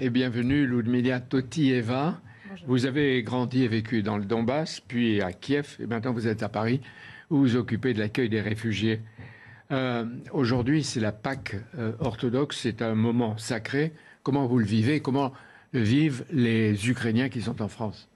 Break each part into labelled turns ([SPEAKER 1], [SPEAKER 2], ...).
[SPEAKER 1] et bienvenue Ludmila Totti-Eva. Vous avez grandi et vécu dans le Donbass, puis à Kiev, et maintenant vous êtes à Paris, où vous occupez de l'accueil des réfugiés. Euh, aujourd'hui, c'est la Pâque euh, orthodoxe, c'est un moment sacré. Comment vous le vivez? Comment vivent les Ukrainiens qui sont en France?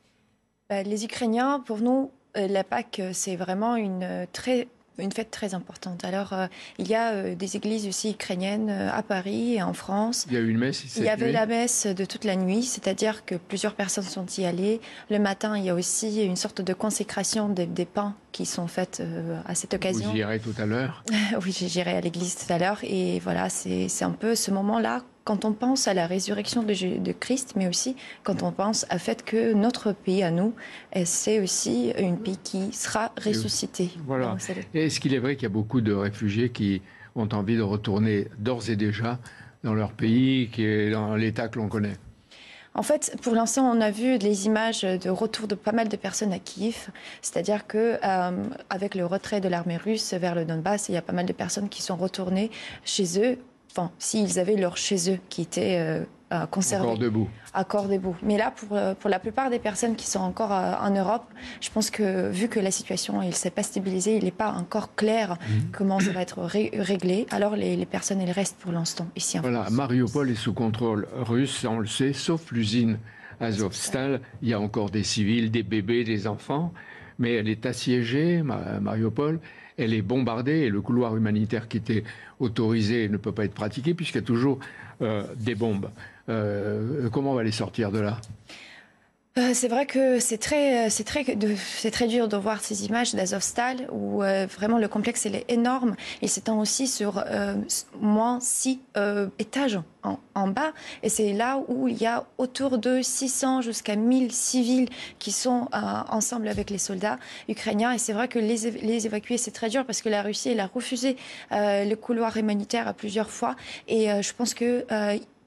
[SPEAKER 2] Bah, Les Ukrainiens, pour nous, euh, la Pâque, c'est vraiment une très une fête très importante. Alors, euh, il y a euh, des églises aussi ukrainiennes euh, à Paris et en France.
[SPEAKER 1] Il y a eu une messe
[SPEAKER 2] Il y avait la messe de toute la nuit, c'est-à-dire que plusieurs personnes sont y allées. Le matin, il y a aussi une sorte de consécration des, des pains qui sont faites à cette occasion.
[SPEAKER 1] Vous irez tout à l'heure
[SPEAKER 2] Oui, j'irai à l'église tout à l'heure. Et voilà, c'est un peu ce moment-là quand on pense à la résurrection de, Christ, mais aussi quand on pense au fait que notre pays à nous, c'est aussi un pays qui sera ressuscité.
[SPEAKER 1] Voilà. Est-ce qu'il est vrai qu'il y a beaucoup de réfugiés qui ont envie de retourner d'ores et déjà dans leur pays, qui est dans l'état que l'on connaît
[SPEAKER 2] en fait, pour l'instant, on a vu des images de retour de pas mal de personnes à Kiev. C'est-à-dire que euh, avec le retrait de l'armée russe vers le Donbass, il y a pas mal de personnes qui sont retournées chez eux enfin, s'ils avaient leur chez eux qui était euh, euh, conservé.
[SPEAKER 1] Encore debout.
[SPEAKER 2] Encore debout. Mais là, pour, euh, pour la plupart des personnes qui sont encore en Europe, je pense que vu que la situation ne s'est pas stabilisée, il n'est pas encore clair mhm. comment ça va être réglé, alors les, les, personnes, elles restent pour l'instant ici en
[SPEAKER 1] voilà, Mariupol est sous contrôle russe, on le sait, sauf l'usine Azovstal. Il y a encore des civils, des bébés, des enfants, mais elle est assiégée, Mariupol elle est bombardée et le couloir humanitaire qui était autorisé ne peut pas être pratiqué puisqu'il y a toujours euh, des bombes. Euh, comment on va les sortir de là?
[SPEAKER 2] Euh, c'est vrai que c'est très, c'est très, c'est très dur de voir ces images d'Azovstal où euh, vraiment le complexe est énorme. Il s'étend aussi sur euh, moins six étages en, bas. Et c'est là où il y a autour de 600 jusqu'à 1000 civils qui sont ensemble avec les soldats ukrainiens. Et c'est vrai que les, les évacuer, c'est très dur parce que la Russie, elle a refusé le couloir humanitaire à plusieurs fois. Et je pense que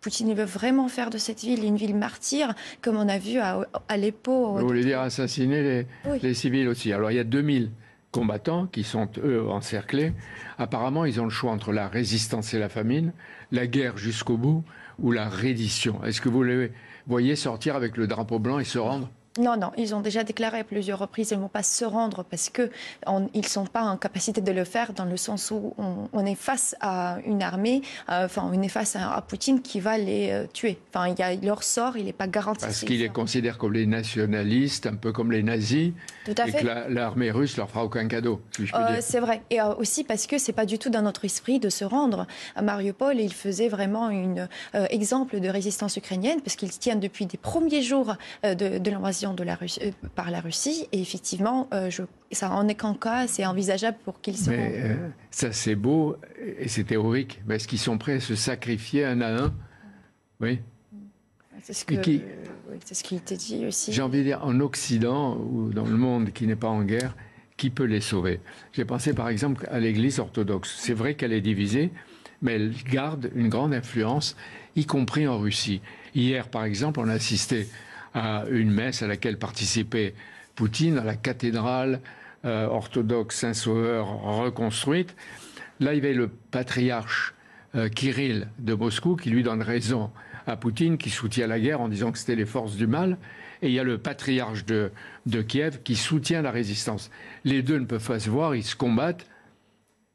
[SPEAKER 2] Poutine veut vraiment faire de cette ville une ville martyre, comme on a vu à Aleppo.
[SPEAKER 1] Vous voulez dire assassiner les, civils aussi. Alors il y a 2000 combattants qui sont, eux, encerclés. Apparemment, ils ont le choix entre la résistance et la famine, la guerre jusqu'au bout ou la reddition. Est-ce que vous les voyez sortir avec le drapeau blanc et se rendre
[SPEAKER 2] non, non, ils ont déjà déclaré à plusieurs reprises qu'ils ne vont pas se rendre parce qu'ils ne sont pas en capacité de le faire dans le sens où on, est face à une armée, euh, enfin on est face à, Poutine qui va les euh, tuer. Enfin, il y a, leur sort, il n'est pas garanti.
[SPEAKER 1] Parce qu'ils les considèrent comme les nationalistes, un peu comme les nazis,
[SPEAKER 2] Tout à
[SPEAKER 1] et que l'armée russe leur fera aucun cadeau.
[SPEAKER 2] Euh, c'est vrai, et aussi parce que c'est pas du tout dans notre esprit de se rendre à Mariupol. Il faisait vraiment un exemple de résistance ukrainienne parce qu'ils tiennent depuis des premiers jours de, de l'invasion de la Russie, euh, par la Russie. Et effectivement, euh, je, ça en est qu'en cas, c'est envisageable pour qu'ils se
[SPEAKER 1] Mais euh, ça, c'est beau et c'est théorique. Mais est-ce qu'ils sont prêts à se sacrifier un à un? Oui.
[SPEAKER 2] C'est ce, qui... ce qui était dit aussi.
[SPEAKER 1] J'ai envie de dire, en Occident ou dans le monde qui n'est pas en guerre, qui peut les sauver? J'ai pensé par exemple à l'Église orthodoxe. C'est vrai qu'elle est divisée, mais elle garde une grande influence, y compris en Russie. Hier, par exemple, on a assisté à une messe à laquelle participait Poutine à la cathédrale euh, orthodoxe Saint-Sauveur reconstruite. Là, il y avait le patriarche euh, Kirill de Moscou qui lui donne raison à Poutine, qui soutient la guerre en disant que c'était les forces du mal. Et il y a le patriarche de, de Kiev qui soutient la résistance. Les deux ne peuvent pas se voir, ils se combattent.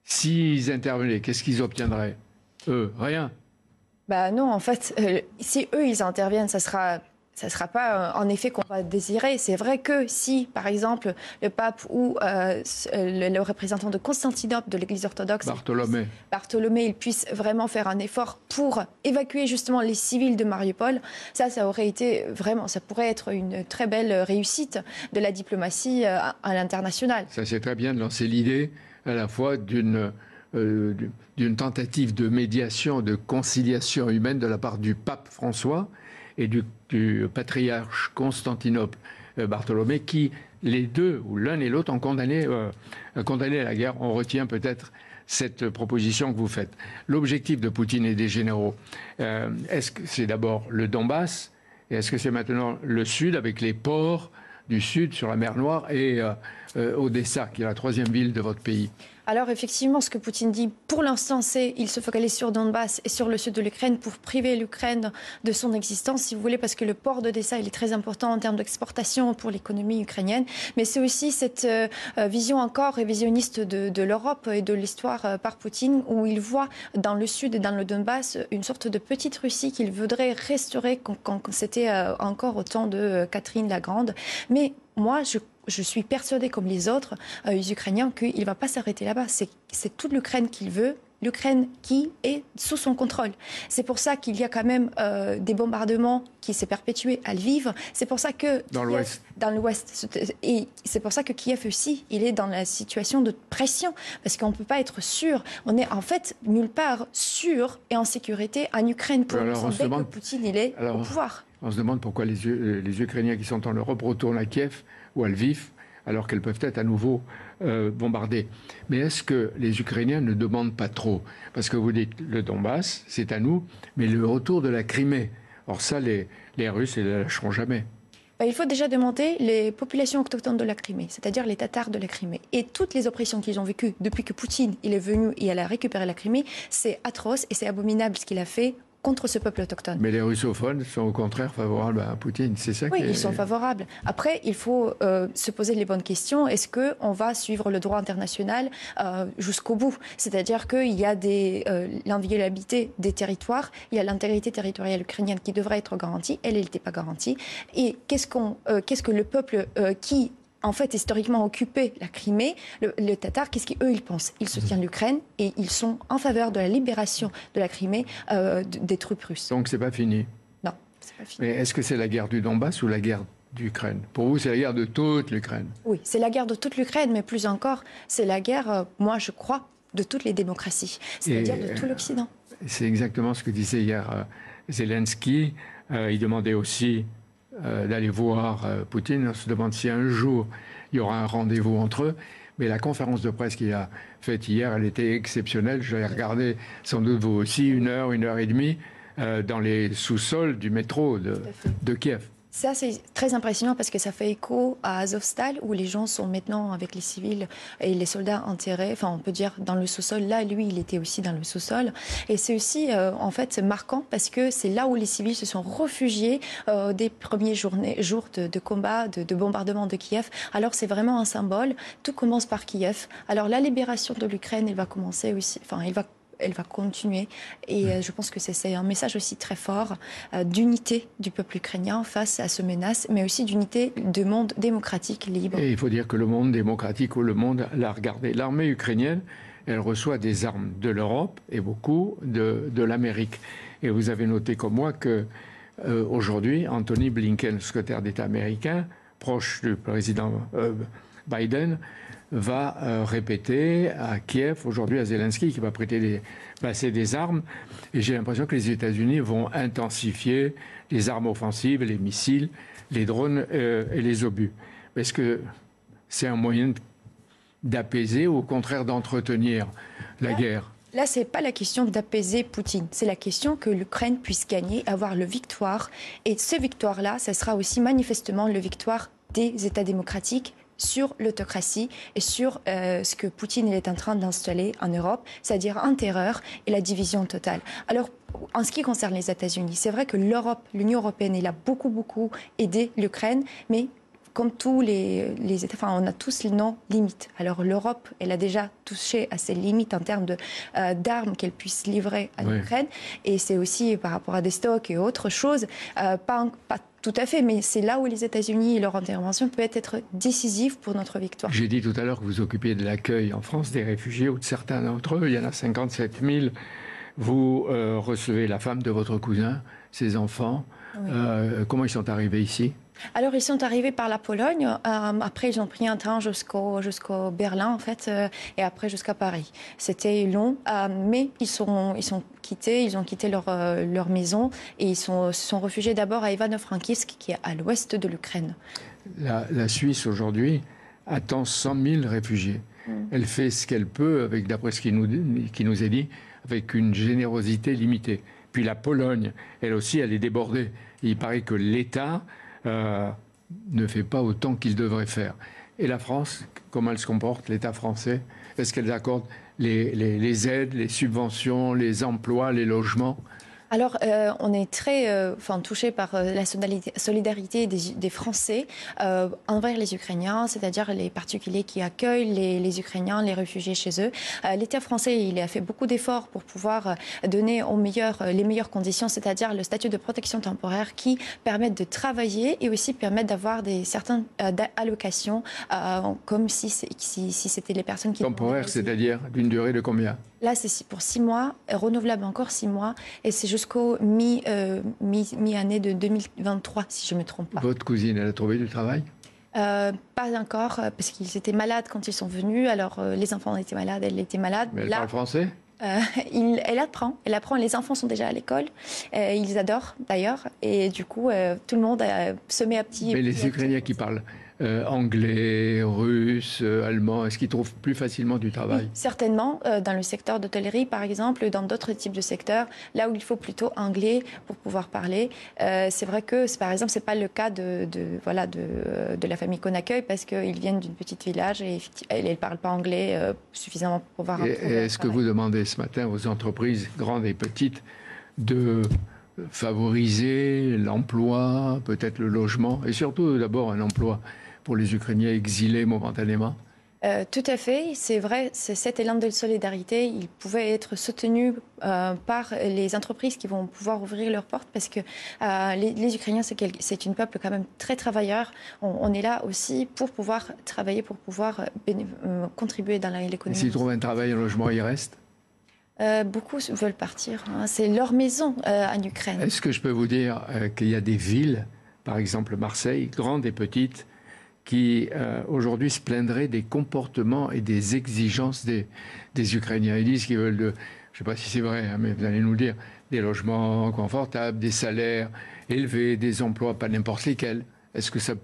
[SPEAKER 1] S'ils intervenaient, qu'est-ce qu'ils obtiendraient? Eux, rien.
[SPEAKER 2] Bah non, en fait, euh, si eux ils interviennent, ça sera ça ne sera pas euh, en effet qu'on va désirer. C'est vrai que si, par exemple, le pape ou euh, le, représentant de Constantinople de l'Église orthodoxe,
[SPEAKER 1] Bartholomé,
[SPEAKER 2] Bartholomé, il puisse vraiment faire un effort pour évacuer justement les civils de Mariupol, ça, ça aurait été vraiment, ça pourrait être une très belle réussite de la diplomatie euh, à, l'international.
[SPEAKER 1] Ça, c'est très bien de lancer l'idée à la fois d'une d'une tentative de médiation, de conciliation humaine de la part du pape François et du, patriarche Constantinople euh, Bartholomé, qui les deux, ou l'un et l'autre, ont condamné, euh, condamné la guerre. On retient peut-être cette proposition que vous faites. L'objectif de Poutine et des généraux, euh, est-ce que c'est d'abord le Donbass et est-ce que c'est maintenant le Sud avec les ports du Sud sur la mer Noire et Odessa, qui est la troisième ville de votre pays?
[SPEAKER 2] Alors effectivement, ce que Poutine dit pour l'instant, c'est qu'il se focalise sur Donbass et sur le sud de l'Ukraine pour priver l'Ukraine de son existence, si vous voulez, parce que le port d'Odessa, il est très important en termes d'exportation pour l'économie ukrainienne. Mais c'est aussi cette euh, vision encore révisionniste de, l'Europe et de l'histoire euh, par Poutine, où il voit dans le sud et dans le Donbass une sorte de petite Russie qu'il voudrait restaurer quand, c'était euh, encore au temps de Catherine la Grande. Mais moi, je je suis persuadée, comme les autres euh, les Ukrainiens, qu'il ne va pas s'arrêter là-bas. C'est toute l'Ukraine qu'il veut, l'Ukraine qui est sous son contrôle. C'est pour ça qu'il y a quand même euh, des bombardements qui s'est perpétué à Lviv. C'est pour ça que
[SPEAKER 1] dans l'Ouest,
[SPEAKER 2] dans l'Ouest, et c'est pour ça que Kiev aussi, il est dans la situation de pression parce qu'on ne peut pas être sûr. On est en fait nulle part sûr et en sécurité en Ukraine pour
[SPEAKER 1] Alors, on se demande...
[SPEAKER 2] que Poutine il est au pouvoir.
[SPEAKER 1] On se demande pourquoi les, les Ukrainiens qui sont en Europe retournent à Kiev ou à Lviv, alors qu'elles peuvent être à nouveau euh, bombardées. Mais est-ce que les Ukrainiens ne demandent pas trop? Parce que vous dites le Donbass, c'est à nous, mais le retour de la Crimée. Or ça, les, Russes, ne lâcheront jamais.
[SPEAKER 2] Bah, il faut déjà demander les populations autochtones de la Crimée, c'est-à-dire les Tatars de la Crimée. Et toutes les oppressions qu'ils ont vécues depuis que Poutine est venu et elle a récupéré la Crimée, c'est atroce et c'est abominable ce qu'il a fait contre ce peuple autochtone.
[SPEAKER 1] Mais les russophones sont au contraire favorables à Poutine, c'est ça
[SPEAKER 2] Oui, ils sont favorables. Après, il faut euh, se poser les bonnes questions. Est-ce qu'on va suivre le droit international euh, jusqu'au bout? C'est-à-dire qu'il y a euh, l'inviolabilité des territoires, il y a l'intégrité territoriale ukrainienne qui devrait être garantie, elle, elle n'était pas garantie. Et qu'est-ce, qu'on, qu'est-ce que le peuple qui en fait, historiquement occupé la Crimée, le, les Tatars, qu'est-ce qu'eux, ils pensent? Ils soutiennent l'Ukraine et ils sont en faveur de la libération de la Crimée euh, des troupes russes.
[SPEAKER 1] Donc, c'est pas fini?
[SPEAKER 2] Non, c'est pas fini.
[SPEAKER 1] Mais est-ce que c'est la guerre du Donbass ou la guerre d'Ukraine? Pour vous, c'est la guerre de toute l'Ukraine
[SPEAKER 2] Oui, c'est la guerre de toute l'Ukraine, mais plus encore, c'est la guerre, euh, moi, je crois, de toutes les démocraties, c'est-à-dire de tout l'Occident.
[SPEAKER 1] C'est exactement ce que disait hier euh, Zelensky. il demandait aussi euh, d'aller voir euh, Poutine. On se demande si un jour il y aura un rendez-vous entre eux. Mais la conférence de presse qu'il a faite hier, elle était exceptionnelle. Je l'ai regardée, sans doute vous aussi, une heure, une heure et demie, euh, dans les sous-sols du métro de Kiev.
[SPEAKER 2] Ça, c'est très impressionnant parce que ça fait écho à Azovstal, où les gens sont maintenant avec les civils et les soldats enterrés, enfin, on peut dire dans le sous-sol. Là, lui, il était aussi dans le sous-sol. Et c'est aussi, euh, en fait, marquant parce que c'est là où les civils se sont réfugiés euh, des premiers jours de, combat, de, de, bombardement de Kiev. Alors, c'est vraiment un symbole. Tout commence par Kiev. Alors, la libération de l'Ukraine, elle va commencer aussi, enfin, elle va elle va continuer. Et euh, je pense que c'est un message aussi très fort euh, d'unité du peuple ukrainien face à ce menace, mais aussi d'unité du monde démocratique libre.
[SPEAKER 1] Et il faut dire que le monde démocratique ou le monde l'a regardé. L'armée ukrainienne, elle reçoit des armes de l'Europe et beaucoup de, de l'Amérique. Et vous avez noté comme moi que euh, aujourd'hui, Anthony Blinken, secrétaire d'État américain, proche du président Biden, va euh, répéter à Kiev, aujourd'hui à Zelensky, qui va prêter des, passer des armes. Et j'ai l'impression que les États-Unis vont intensifier les armes offensives, les missiles, les drones euh, et les obus. Est-ce que c'est un moyen d'apaiser ou au contraire d'entretenir la guerre?
[SPEAKER 2] Là, ce n'est pas la question d'apaiser Poutine. C'est la question que l'Ukraine puisse gagner, avoir le victoire. Et ce victoire-là, ce sera aussi manifestement le victoire des États démocratiques sur l'autocratie et sur euh, ce que Poutine est en train d'installer en Europe, c'est-à-dire un terreur et la division totale. Alors, en ce qui concerne les États-Unis, c'est vrai que l'Europe, l'Union européenne, elle a beaucoup, beaucoup aidé l'Ukraine, mais comme tous les, les, États, enfin, on a tous nos limites. Alors l'Europe, elle a déjà touché à ses limites en termes euh, d'armes qu'elle puisse livrer à l'Ukraine. Et c'est aussi par rapport à des stocks et autres choses, euh, pas, pas tout à fait, mais c'est là où les États-Unis et leur intervention peut être décisive pour notre victoire.
[SPEAKER 1] J'ai dit tout à l'heure que vous occupiez de l'accueil en France des réfugiés ou de certains d'entre eux. Il y en a 57 000. Vous euh, recevez la femme de votre cousin, ses enfants. Euh, comment ils sont arrivés ici?
[SPEAKER 2] Alors, ils sont arrivés par la Pologne. Euh, après, ils ont pris un train jusqu'au jusqu'au Berlin, en fait, euh, et après jusqu'à Paris. C'était long, euh, mais ils sont, ils sont quittés, ils ont quitté leur, leur maison et ils sont, se sont réfugiés d'abord à Ivano-Frankivsk, qui est à l'ouest de l'Ukraine.
[SPEAKER 1] La, la, Suisse, aujourd'hui, attend 100 000 réfugiés. Mm. Elle fait ce qu'elle peut, avec d'après ce qui nous, qui nous est dit, avec une générosité limitée. Puis la Pologne, elle aussi, elle est débordée. Il paraît que l'État euh, ne fait pas autant qu'il devrait faire. Et la France, comment elle se comporte, l'État français? Est-ce les, les, les aides, les subventions, les emplois, les logements?
[SPEAKER 2] Alors, euh, on est très euh, enfin, touché par euh, la solidarité des, des Français euh, envers les Ukrainiens, c'est-à-dire les particuliers qui accueillent les, les, Ukrainiens, les réfugiés chez eux. Euh, L'État français, il a fait beaucoup d'efforts pour pouvoir donner aux meilleurs, les meilleures conditions, c'est-à-dire le statut de protection temporaire qui permettent de travailler et aussi permettent d'avoir des certaines allocations, comme si, si, si c'était les personnes qui...
[SPEAKER 1] Temporaire, c'est-à-dire d'une durée de combien?
[SPEAKER 2] Là, c'est pour six mois, renouvelable encore six mois, et c'est jusqu'au mi, euh, mi, mi-année de 2023, si je ne me trompe pas.
[SPEAKER 1] Votre cousine, elle a trouvé du travail?
[SPEAKER 2] Euh, pas encore, euh, parce qu'ils étaient malades quand ils sont venus. Alors, euh, les enfants étaient malades, elle était malade.
[SPEAKER 1] Mais elle Là, parle français?
[SPEAKER 2] euh, il, elle apprend, elle apprend. Les enfants sont déjà à l'école, euh, ils adorent d'ailleurs, et du coup, euh, tout le monde se met à petit.
[SPEAKER 1] Mais les Ukrainiens qui parlent euh, anglais, russe, euh, allemand Est-ce qu'ils trouvent plus facilement du travail? Oui,
[SPEAKER 2] Certainement, euh, dans le secteur d'hôtellerie par exemple, dans d'autres types de secteurs, là où il faut plutôt anglais pour pouvoir parler. Euh, c'est vrai que par exemple, c'est pas le cas de, de voilà de, de, la famille qu'on accueille parce qu'ils viennent d'une petite village et ils ne parlent pas anglais suffisamment pour pouvoir.
[SPEAKER 1] Est-ce que vous demandez ce matin aux entreprises grandes et petites de favoriser l'emploi, peut-être le logement, et surtout d'abord un emploi? Pour les Ukrainiens exilés momentanément?
[SPEAKER 2] Euh, tout à fait, c'est vrai, c'est cet élan de solidarité, il pouvait être soutenu euh, par les entreprises qui vont pouvoir ouvrir leurs portes parce que euh, les, les, Ukrainiens, c'est une peuple quand même très travailleur. On, on, est là aussi pour pouvoir travailler, pour pouvoir contribuer dans l'économie.
[SPEAKER 1] S'ils trouvent un travail, un logement, ils restent?
[SPEAKER 2] Euh, beaucoup veulent partir. Hein. C'est leur maison euh, en Ukraine.
[SPEAKER 1] Est-ce que je peux vous dire euh, qu'il y a des villes, par exemple Marseille, grandes et petites, qui euh, aujourd'hui se plaindraient des comportements et des exigences des, des Ukrainiens. Ils disent qu'ils veulent, de, je ne sais pas si c'est vrai, hein, mais vous allez nous le dire, des logements confortables, des salaires élevés, des emplois pas n'importe lesquels. Est-ce que ça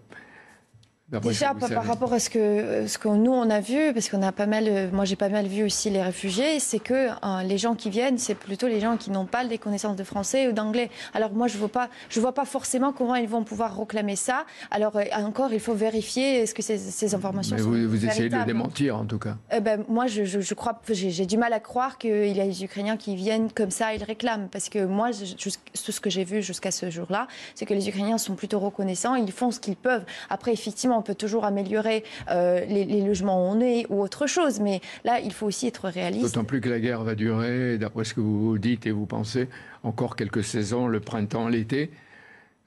[SPEAKER 2] Déjà, par, par, rapport à ce que, ce que nous, on a vu, parce qu'on a pas mal, moi j'ai pas mal vu aussi les réfugiés, c'est que euh, les gens qui viennent, c'est plutôt les gens qui n'ont pas des connaissances de français ou d'anglais. Alors moi, je vois pas, je vois pas forcément comment ils vont pouvoir réclamer ça. Alors euh, encore, il faut vérifier est-ce que ces, ces informations
[SPEAKER 1] Mais
[SPEAKER 2] sont
[SPEAKER 1] vous, vous essayez de le démentir, en tout cas.
[SPEAKER 2] Euh, ben, moi, je, je, je crois, j'ai du mal à croire qu'il y a des Ukrainiens qui viennent comme ça, ils réclament. Parce que moi, tout ce que j'ai vu jusqu'à ce jour-là, c'est que les Ukrainiens sont plutôt reconnaissants, ils font ce qu'ils peuvent. Après, effectivement, peut toujours améliorer euh, les, les, logements où on est ou autre chose, mais là, il faut aussi être réaliste.
[SPEAKER 1] D'autant plus que la guerre va durer, d'après ce que vous dites et vous pensez, encore quelques saisons, le printemps, l'été.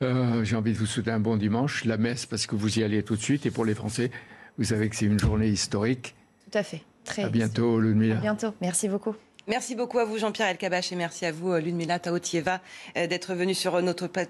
[SPEAKER 1] Euh, J'ai envie de vous souhaiter un bon dimanche, la messe parce que vous y allez tout de suite, et pour les Français, vous savez que c'est une journée historique.
[SPEAKER 2] Tout à fait. Très
[SPEAKER 1] à bientôt, Ludmila.
[SPEAKER 2] À bientôt. Merci beaucoup.
[SPEAKER 3] Merci beaucoup à vous, Jean-Pierre Elkabach, et merci à vous, Ludmila Taotieva, d'être venu sur notre